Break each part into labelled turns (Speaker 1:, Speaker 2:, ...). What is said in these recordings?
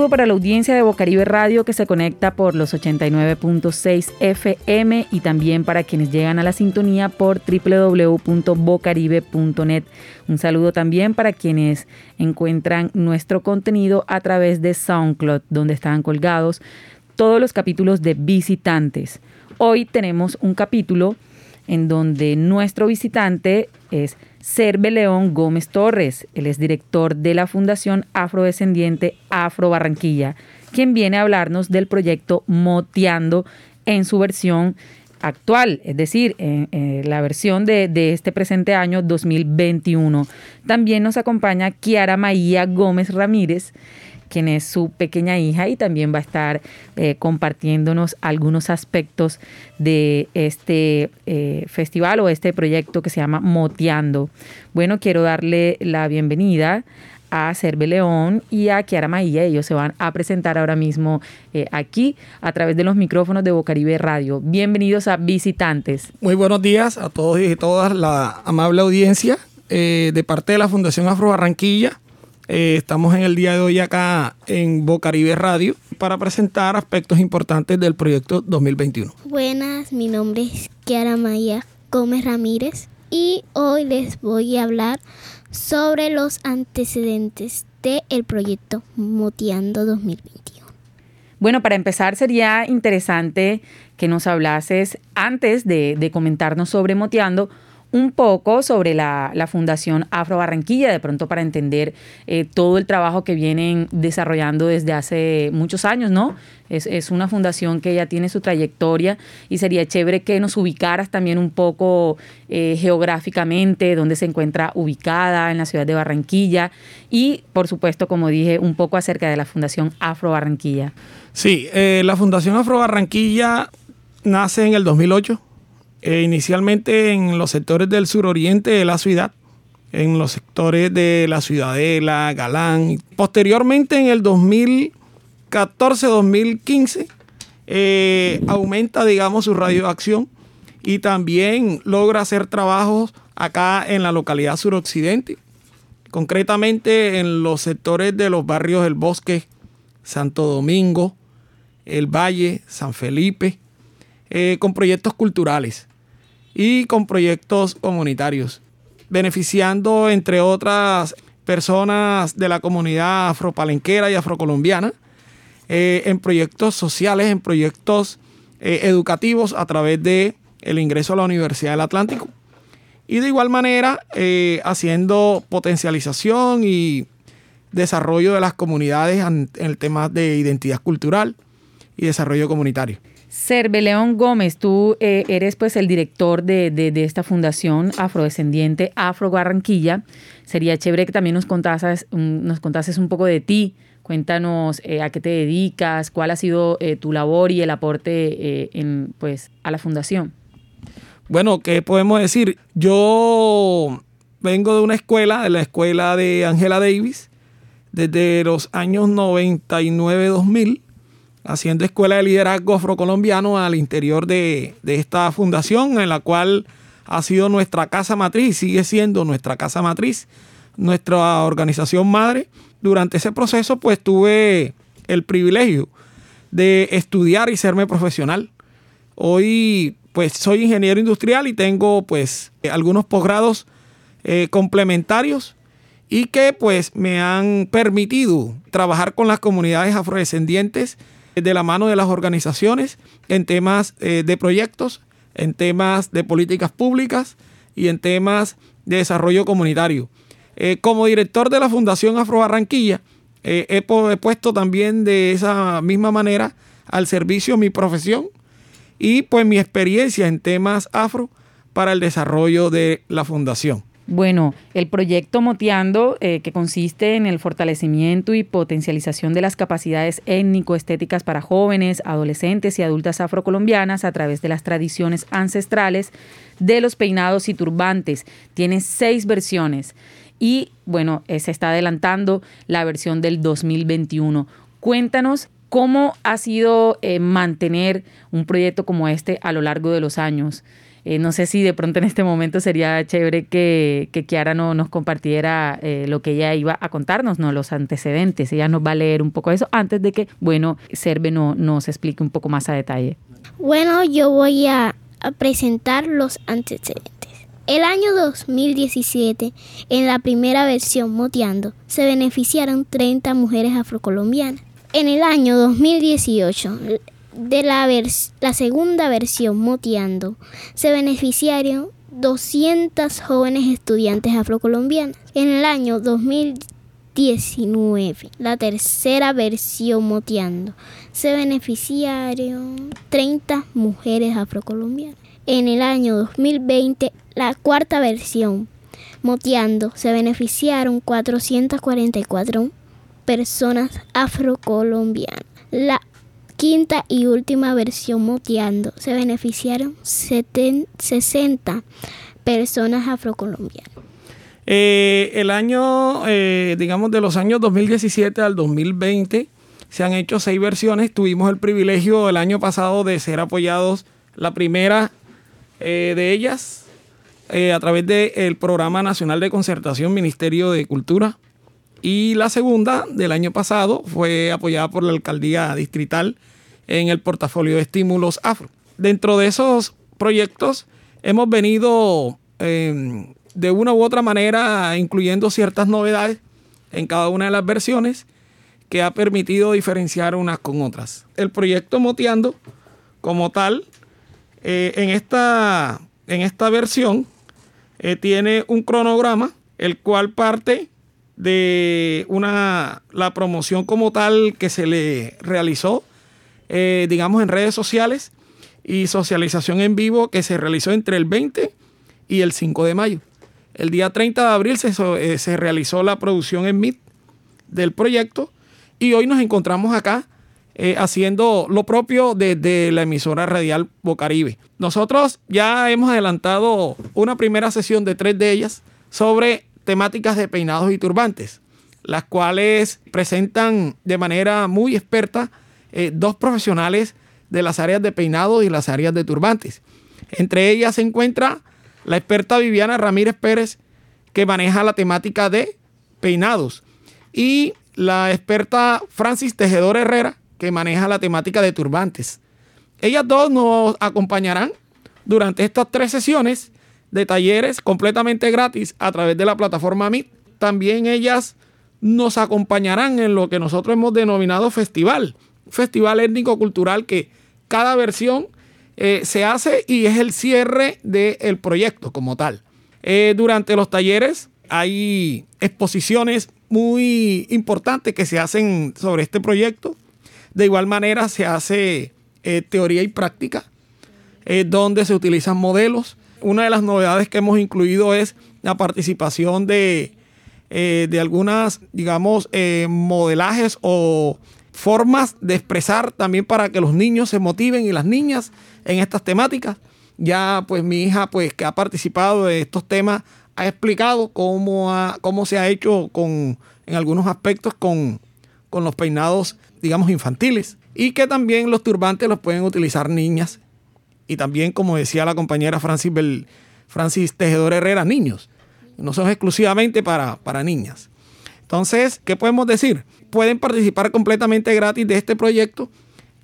Speaker 1: saludo para la audiencia de Bocaribe Radio que se conecta por los 89.6 FM y también para quienes llegan a la sintonía por www.bocaribe.net. Un saludo también para quienes encuentran nuestro contenido a través de SoundCloud, donde están colgados todos los capítulos de visitantes. Hoy tenemos un capítulo en donde nuestro visitante es Serve León Gómez Torres. Él es director de la Fundación Afrodescendiente Afro Barranquilla, quien viene a hablarnos del proyecto Moteando en su versión actual, es decir, en, la versión de, de, este presente año 2021. También nos acompaña Kiara Maía Gómez Ramírez quien es su pequeña hija y también va a estar eh, compartiéndonos algunos aspectos de este eh, festival o este proyecto que se llama Moteando. Bueno, quiero darle la bienvenida a Cerve León y a Kiara Maía. Ellos se van a presentar ahora mismo eh, aquí a través de los micrófonos de Bocaribe Radio. Bienvenidos a visitantes.
Speaker 2: Muy buenos días a todos y todas la amable audiencia de parte de la Fundación Afro Barranquilla. Eh, estamos en el día de hoy acá en Bocaribe Radio para presentar aspectos importantes del proyecto 2021.
Speaker 3: Buenas, mi nombre es Kiara Maya Gómez Ramírez y hoy les voy a hablar sobre los antecedentes del proyecto Moteando 2021.
Speaker 1: Bueno, para empezar sería interesante que nos hablases antes de, de comentarnos sobre Moteando un poco sobre la, Fundación Afro Barranquilla, de pronto para entender eh, todo el trabajo que vienen desarrollando desde hace muchos años, ¿no? Es, una fundación que ya tiene su trayectoria y sería chévere que nos ubicaras también un poco eh, geográficamente, dónde se encuentra ubicada en la ciudad de Barranquilla y, por supuesto, como dije, un poco acerca de la Fundación Afro Barranquilla.
Speaker 2: Sí, eh, la Fundación Afro Barranquilla nace en el 2008 eh, inicialmente en los sectores del suroriente de la ciudad, en los sectores de la Ciudadela, Galán. Posteriormente, en el 2014-2015, eh, aumenta, digamos, su radioacción y también logra hacer trabajos acá en la localidad suroccidente, concretamente en los sectores de los barrios del Bosque, Santo Domingo, El Valle, San Felipe, eh, con proyectos culturales y con proyectos comunitarios, beneficiando entre otras personas de la comunidad afropalenquera y afrocolombiana eh, en proyectos sociales, en proyectos eh, educativos a través de el ingreso a la Universidad del Atlántico. Y de igual manera eh, haciendo potencialización y desarrollo de las comunidades en el tema de identidad cultural y desarrollo comunitario.
Speaker 1: León Gómez, tú eh, eres pues el director de, esta fundación afrodescendiente Afro Barranquilla. Sería chévere que también nos contases, nos contases un poco de ti. Cuéntanos eh, a qué te dedicas, cuál ha sido eh, tu labor y el aporte en, pues, a la fundación.
Speaker 2: Bueno, ¿qué podemos decir? Yo vengo de una escuela, de la escuela de Angela Davis, desde los años 99-2000 haciendo escuela de liderazgo afrocolombiano al interior de, esta fundación, en la cual ha sido nuestra casa matriz y sigue siendo nuestra casa matriz, nuestra organización madre. Durante ese proceso, pues tuve el privilegio de estudiar y serme profesional. Hoy, pues soy ingeniero industrial y tengo, pues, algunos posgrados eh, complementarios y que, pues, me han permitido trabajar con las comunidades afrodescendientes de la mano de las organizaciones en temas eh, de proyectos, en temas de políticas públicas y en temas de desarrollo comunitario. Eh, como director de la Fundación Afro Barranquilla, eh, he, puesto también de esa misma manera al servicio mi profesión y pues mi experiencia en temas afro para el desarrollo de la fundación.
Speaker 1: Bueno, el proyecto Moteando, eh, que consiste en el fortalecimiento y potencialización de las capacidades étnico-estéticas para jóvenes, adolescentes y adultas afrocolombianas a través de las tradiciones ancestrales de los peinados y turbantes, tiene seis versiones y, bueno, eh, se está adelantando la versión del 2021. Cuéntanos cómo ha sido eh, mantener un proyecto como este a lo largo de los años. Eh, no sé si de pronto en este momento sería chévere que, que Kiara no, nos compartiera eh, lo que ella iba a contarnos, ¿no? los antecedentes. Ella nos va a leer un poco eso antes de que, bueno, Serve no, nos explique un poco más a detalle.
Speaker 3: Bueno, yo voy a presentar los antecedentes. El año 2017, en la primera versión Moteando, se beneficiaron 30 mujeres afrocolombianas. En el año 2018, de la, la segunda versión Moteando, se beneficiaron 200 jóvenes estudiantes afrocolombianas. En el año 2019, la tercera versión Moteando, se beneficiaron 30 mujeres afrocolombianas. En el año 2020, la cuarta versión Moteando, se beneficiaron 444 personas afrocolombianas. La quinta y última versión Moteando se beneficiaron 60 personas afrocolombianas.
Speaker 2: Eh, el año, eh, digamos, de los años 2017 al 2020, se han hecho seis versiones. Tuvimos el privilegio el año pasado de ser apoyados, la primera eh, de ellas, a través del Programa Nacional de Concertación Ministerio de Cultura. Y la segunda del año pasado fue apoyada por la Alcaldía Distrital en el portafolio de estímulos afro. Dentro de esos proyectos hemos venido em, de una u otra manera incluyendo ciertas novedades en cada una de las versiones que ha permitido diferenciar unas con otras. El proyecto Moteando, como tal, eh, en, esta, en esta versión eh, tiene un cronograma, el cual parte de una, la promoción como tal que se le realizó, eh, digamos, en redes sociales y socialización en vivo que se realizó entre el 20 y el 5 de mayo. El día 30 de abril se, se realizó la producción en MIT del proyecto y hoy nos encontramos acá eh, haciendo lo propio desde la emisora radial Bocaribe. Nosotros ya hemos adelantado una primera sesión de tres de ellas sobre temáticas de peinados y turbantes, las cuales presentan de manera muy experta eh, dos profesionales de las áreas de peinados y las áreas de turbantes. Entre ellas se encuentra la experta Viviana Ramírez Pérez, que maneja la temática de peinados, y la experta Francis Tejedor Herrera, que maneja la temática de turbantes. Ellas dos nos acompañarán durante estas tres sesiones de talleres completamente gratis a través de la plataforma Meet. También ellas nos acompañarán en lo que nosotros hemos denominado festival, festival étnico-cultural que cada versión eh, se hace y es el cierre del proyecto como tal. Eh, durante los talleres hay exposiciones muy importantes que se hacen sobre este proyecto. De igual manera se hace eh, teoría y práctica, donde se utilizan modelos. Una de las novedades que hemos incluido es la participación de, eh, de algunas, digamos, modelajes o formas de expresar también para que los niños se motiven y las niñas en estas temáticas. Ya pues mi hija pues que ha participado de estos temas ha explicado cómo, cómo se ha hecho con, en algunos aspectos con, los peinados, digamos, infantiles. Y que también los turbantes los pueden utilizar niñas. Y también, como decía la compañera Francis, Francis Tejedor Herrera, niños. No son exclusivamente para, para niñas. Entonces, ¿qué podemos decir? Pueden participar completamente gratis de este proyecto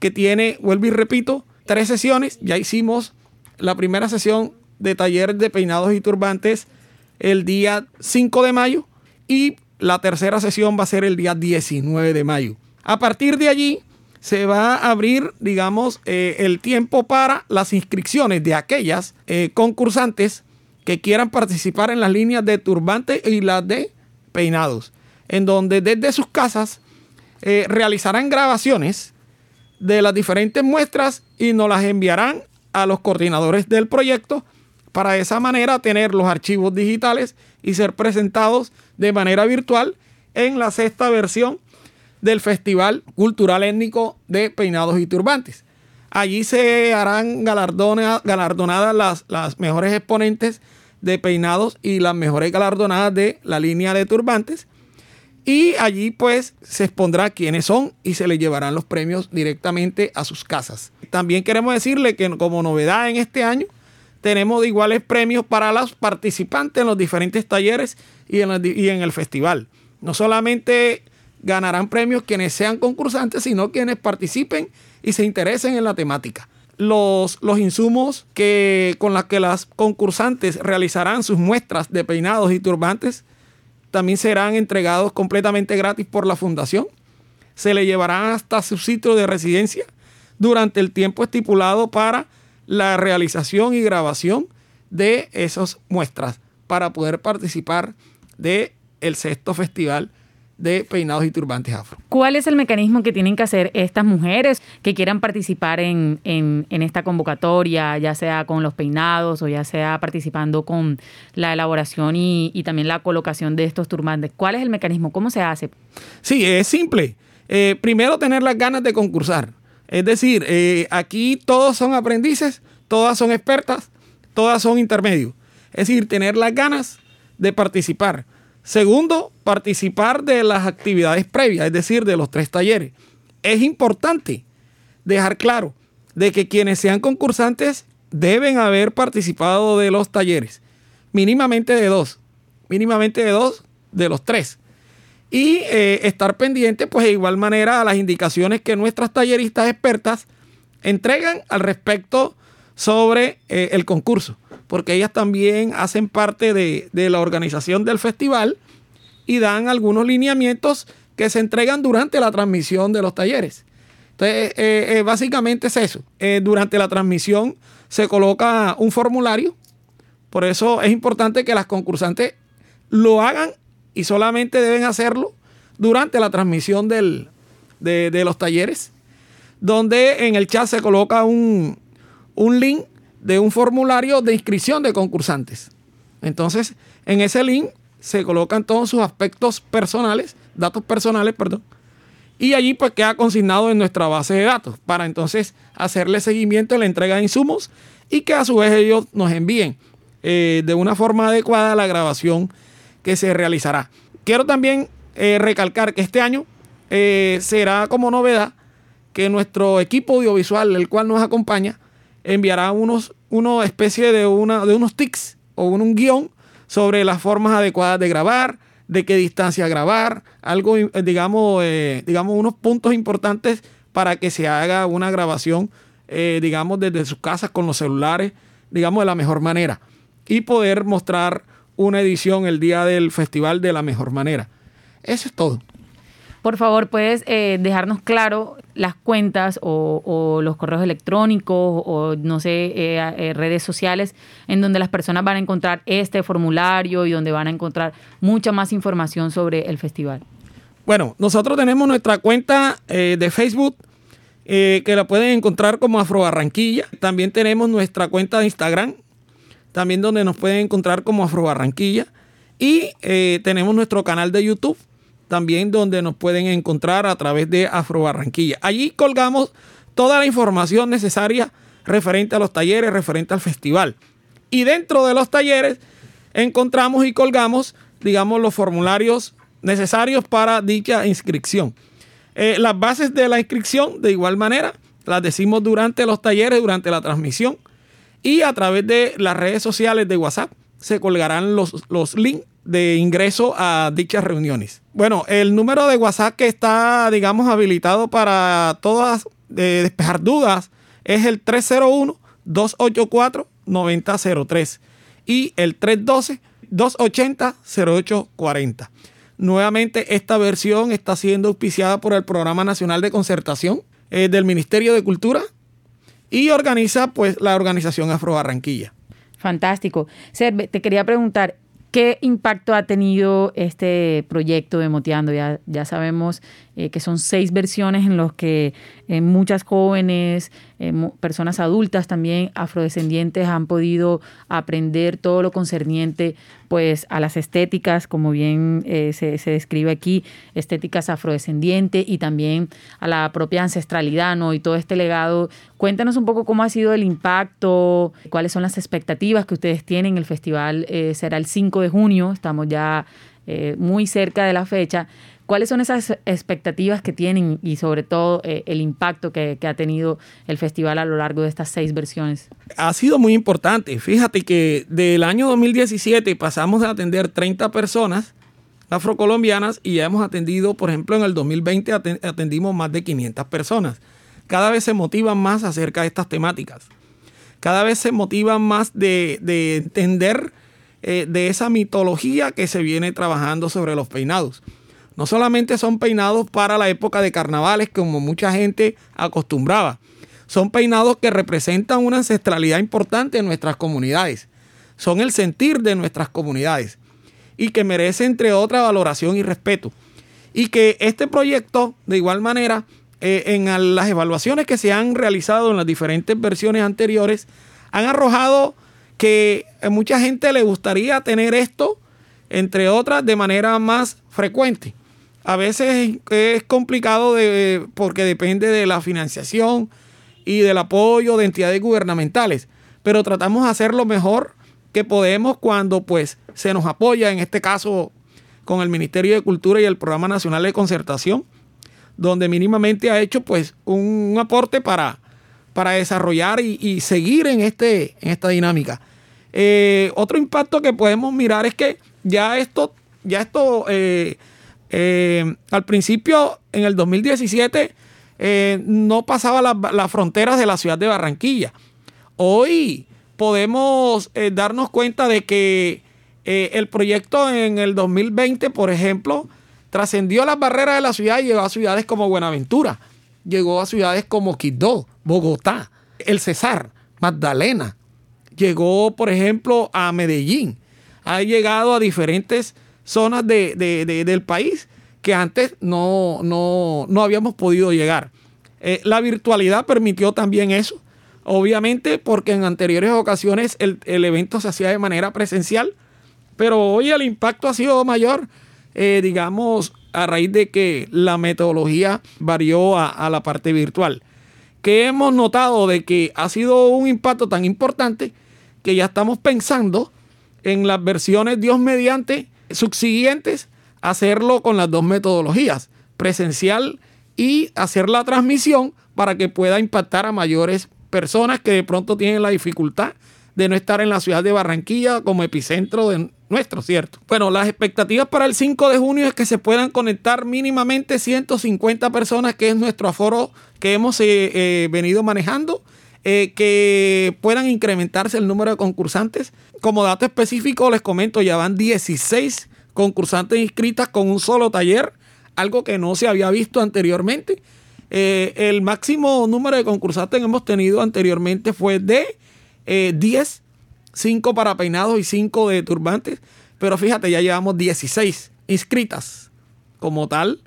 Speaker 2: que tiene, vuelvo y repito, tres sesiones. Ya hicimos la primera sesión de taller de peinados y turbantes el día 5 de mayo y la tercera sesión va a ser el día 19 de mayo. A partir de allí se va a abrir, digamos, eh, el tiempo para las inscripciones de aquellas eh, concursantes que quieran participar en las líneas de turbante y las de peinados, en donde desde sus casas eh, realizarán grabaciones de las diferentes muestras y nos las enviarán a los coordinadores del proyecto para de esa manera tener los archivos digitales y ser presentados de manera virtual en la sexta versión del Festival Cultural Étnico de Peinados y Turbantes. Allí se harán galardonadas las, mejores exponentes de peinados y las mejores galardonadas de la línea de turbantes. Y allí pues se expondrá quiénes son y se les llevarán los premios directamente a sus casas. También queremos decirle que como novedad en este año tenemos iguales premios para los participantes en los diferentes talleres y en el festival. No solamente ganarán premios quienes sean concursantes, sino quienes participen y se interesen en la temática. Los, los insumos que, con los que las concursantes realizarán sus muestras de peinados y turbantes también serán entregados completamente gratis por la fundación. Se le llevarán hasta su sitio de residencia durante el tiempo estipulado para la realización y grabación de esas muestras para poder participar de sexto festival de peinados y turbantes afro.
Speaker 1: ¿Cuál es el mecanismo que tienen que hacer estas mujeres que quieran participar en, esta convocatoria, ya sea con los peinados o ya sea participando con la elaboración y, también la colocación de estos turbantes? ¿Cuál es el mecanismo? ¿Cómo se hace?
Speaker 2: Sí, es simple. Eh, primero tener las ganas de concursar. Es decir, eh, aquí todos son aprendices, todas son expertas, todas son intermedios. Es decir, tener las ganas de participar. Segundo, participar de las actividades previas, es decir, de los tres talleres. Es importante dejar claro de que quienes sean concursantes deben haber participado de los talleres, mínimamente de dos, mínimamente de dos de los tres y eh, estar pendiente, pues de igual manera, a las indicaciones que nuestras talleristas expertas entregan al respecto sobre eh, el concurso, porque ellas también hacen parte de, la organización del festival y dan algunos lineamientos que se entregan durante la transmisión de los talleres. Entonces, eh, básicamente es eso. durante la transmisión se coloca un formulario, por eso es importante que las concursantes lo hagan y solamente deben hacerlo durante la transmisión de, los talleres, donde en el chat se coloca un, link de un formulario de inscripción de concursantes. Entonces, en ese link se colocan todos sus aspectos personales, datos personales, perdón, y allí pues queda consignado en nuestra base de datos para entonces hacerle seguimiento a la entrega de insumos y que a su vez ellos nos envíen eh, de una forma adecuada la grabación que se realizará. Quiero también eh, recalcar que este año eh, será como novedad que nuestro equipo audiovisual, el cual nos acompaña, enviará unos, una especie de, una, de unos tics o un, guion sobre las formas adecuadas de grabar, de qué distancia grabar, algo, eh, digamos, digamos, unos puntos importantes para que se haga una grabación, digamos, desde sus casas con los celulares, digamos, de la mejor manera y poder mostrar una edición el día del festival de la mejor manera. Eso es todo.
Speaker 1: Por favor, puedes eh, dejarnos claro las cuentas o, los correos electrónicos o no sé, eh, eh, redes sociales en donde las personas van a encontrar este formulario y donde van a encontrar mucha más información sobre el festival.
Speaker 2: Bueno, nosotros tenemos nuestra cuenta de Facebook que la pueden encontrar como Afro Barranquilla. También tenemos nuestra cuenta de Instagram también donde nos pueden encontrar como Afro Barranquilla. Y tenemos nuestro canal de YouTube, también donde nos pueden encontrar a través de Afro Barranquilla. Allí colgamos toda la información necesaria referente a los talleres, referente al festival. Y dentro de los talleres encontramos y colgamos, digamos, los formularios necesarios para dicha inscripción. Eh, las bases de la inscripción, de igual manera, las decimos durante los talleres, durante la transmisión. Y a través de las redes sociales de WhatsApp se colgarán los, los links de ingreso a dichas reuniones. Bueno, el número de WhatsApp que está, digamos, habilitado para todas de despejar dudas es el 301-284-9003 y el 312-280-0840. Nuevamente, esta versión está siendo auspiciada por el Programa Nacional de Concertación eh, del Ministerio de Cultura y organiza pues la organización Afro Barranquilla.
Speaker 1: Fantástico. Serve, te quería preguntar, ¿Qué impacto ha tenido este proyecto de Moteando? Ya, ya sabemos eh, que son seis versiones en los que eh, muchas jóvenes, eh, personas adultas también afrodescendientes han podido aprender todo lo concerniente pues a las estéticas, como bien se, se, describe aquí, estéticas afrodescendientes y también a la propia ancestralidad ¿no? y todo este legado. Cuéntanos un poco cómo ha sido el impacto, cuáles son las expectativas que ustedes tienen. El festival será el 5 de junio, estamos ya muy cerca de la fecha. ¿Cuáles son esas expectativas que tienen y sobre todo eh, el impacto que, que, ha tenido el festival a lo largo de estas seis versiones?
Speaker 2: Ha sido muy importante. Fíjate que del año 2017 pasamos a atender 30 personas afrocolombianas y ya hemos atendido, por ejemplo, en el 2020 atendimos más de 500 personas. Cada vez se motivan más acerca de estas temáticas. Cada vez se motivan más de, de entender eh, de esa mitología que se viene trabajando sobre los peinados. No solamente son peinados para la época de carnavales, como mucha gente acostumbraba. Son peinados que representan una ancestralidad importante en nuestras comunidades. Son el sentir de nuestras comunidades y que merece, entre otras, valoración y respeto. Y que este proyecto, de igual manera, eh, en las evaluaciones que se han realizado en las diferentes versiones anteriores, han arrojado que a mucha gente le gustaría tener esto, entre otras, de manera más frecuente. A veces es complicado de, porque depende de la financiación y del apoyo de entidades gubernamentales, pero tratamos de hacerlo mejor que podemos cuando pues se nos apoya, en este caso con el Ministerio de Cultura y el Programa Nacional de Concertación, donde mínimamente ha hecho pues un aporte para, para desarrollar y, seguir en, este, en esta dinámica. Eh, otro impacto que podemos mirar es que ya esto, ya esto eh, eh, al principio, en el 2017, no pasaba las fronteras de la ciudad de Barranquilla. Hoy podemos darnos cuenta de que el proyecto en el 2020, por ejemplo, trascendió las barreras de la ciudad y llegó a ciudades como Buenaventura, llegó a ciudades como Quito, Bogotá, El Cesar, Magdalena. Llegó, por ejemplo, a Medellín. Ha llegado a diferentes zonas del país que antes no, no, habíamos podido llegar. Eh, la virtualidad permitió también eso. Obviamente porque en anteriores ocasiones el, evento se hacía de manera presencial, pero hoy el impacto ha sido mayor, eh, digamos, a raíz de que la metodología varió a la parte virtual que hemos notado de que ha sido un impacto tan importante que ya estamos pensando en las versiones Dios mediante subsiguientes, hacerlo con las dos metodologías, presencial y hacer la transmisión para que pueda impactar a mayores personas que de pronto tienen la dificultad de no estar en la ciudad de Barranquilla como epicentro de nuestro, ¿cierto? Bueno, las expectativas para el 5 de junio es que se puedan conectar mínimamente 150 personas, que es nuestro aforo que hemos eh, eh, venido manejando. Eh, que puedan incrementarse el número de concursantes. Como dato específico, les comento, ya van 16 concursantes inscritas con un solo taller, algo que no se había visto anteriormente. el máximo número de concursantes que hemos tenido anteriormente fue de 10 5 para peinados y 5 de turbantes. Pero fíjate, ya llevamos 16 inscritas como tal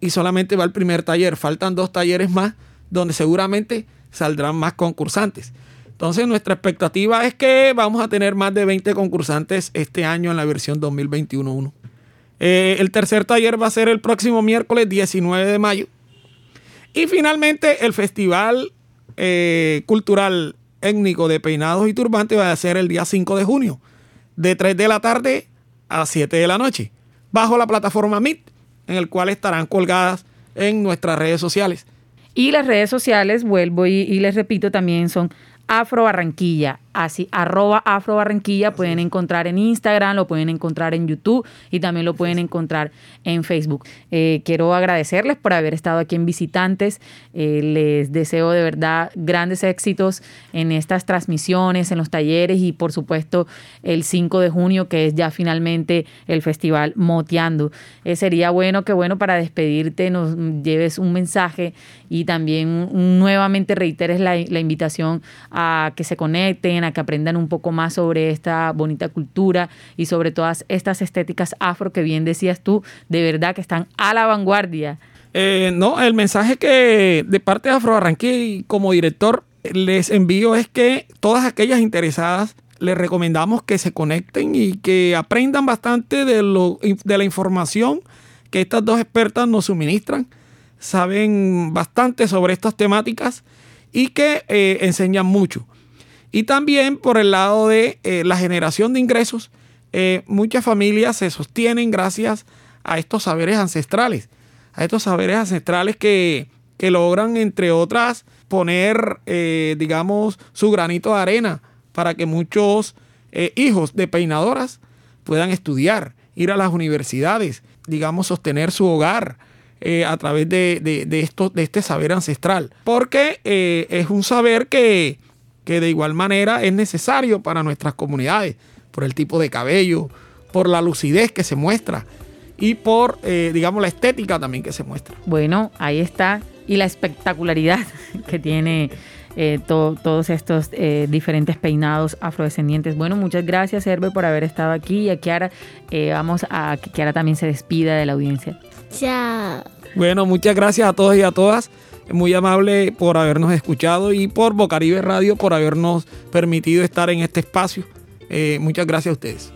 Speaker 2: y solamente va el primer taller. Faltan dos talleres más donde seguramente saldrán más concursantes. Entonces nuestra expectativa es que vamos a tener más de 20 concursantes este año en la versión 2021-1. Eh, el tercer taller va a ser el próximo miércoles 19 de mayo. Y finalmente el Festival eh, Cultural étnico de peinados y turbantes va a ser el día 5 de junio, de 3 de la tarde a 7 de la noche, bajo la plataforma Meet, en el cual estarán colgadas en nuestras redes sociales.
Speaker 1: Y las redes sociales, vuelvo y, y les repito, también son Afro Barranquilla, así, arroba Afro Barranquilla, pueden encontrar en Instagram, lo pueden encontrar en YouTube y también lo pueden encontrar en Facebook. Eh, quiero agradecerles por haber estado aquí en Visitantes, eh, les deseo de verdad grandes éxitos en estas transmisiones, en los talleres y por supuesto el 5 de junio que es ya finalmente el festival Moteando. Eh, sería bueno que bueno para despedirte nos lleves un mensaje y también nuevamente reiteres la, la invitación a que se conecten, a que aprendan un poco más sobre esta bonita cultura y sobre todas estas estéticas afro que bien decías tú, de verdad que están a la vanguardia.
Speaker 2: Eh, no, el mensaje que de parte de Afro Barranquilla como director les envío es que todas aquellas interesadas les recomendamos que se conecten y que aprendan bastante de, lo, de la información que estas dos expertas nos suministran. Saben bastante sobre estas temáticas y que eh, enseñan mucho. Y también por el lado de eh, la generación de ingresos, eh, muchas familias se sostienen gracias a estos saberes ancestrales, a estos saberes ancestrales que, que logran, entre otras, poner, eh, digamos, su granito de arena para que muchos hijos de peinadoras puedan estudiar, ir a las universidades, digamos, sostener su hogar a través de, de, de este saber ancestral. Porque es un saber que, que de igual manera es necesario para nuestras comunidades, por el tipo de cabello, por la lucidez que se muestra y por, digamos, la estética también que se muestra.
Speaker 1: Bueno, ahí está y la espectacularidad que tiene eh, todos estos eh, diferentes peinados afrodescendientes. Bueno, muchas gracias, Herbe, por haber estado aquí. Y a Kiara, eh, vamos a que Kiara también se despida de la audiencia.
Speaker 3: Chao.
Speaker 2: Bueno, muchas gracias a todos y a todas. Muy amable por habernos escuchado y por Bocaribe Radio por habernos permitido estar en este espacio. muchas gracias a ustedes.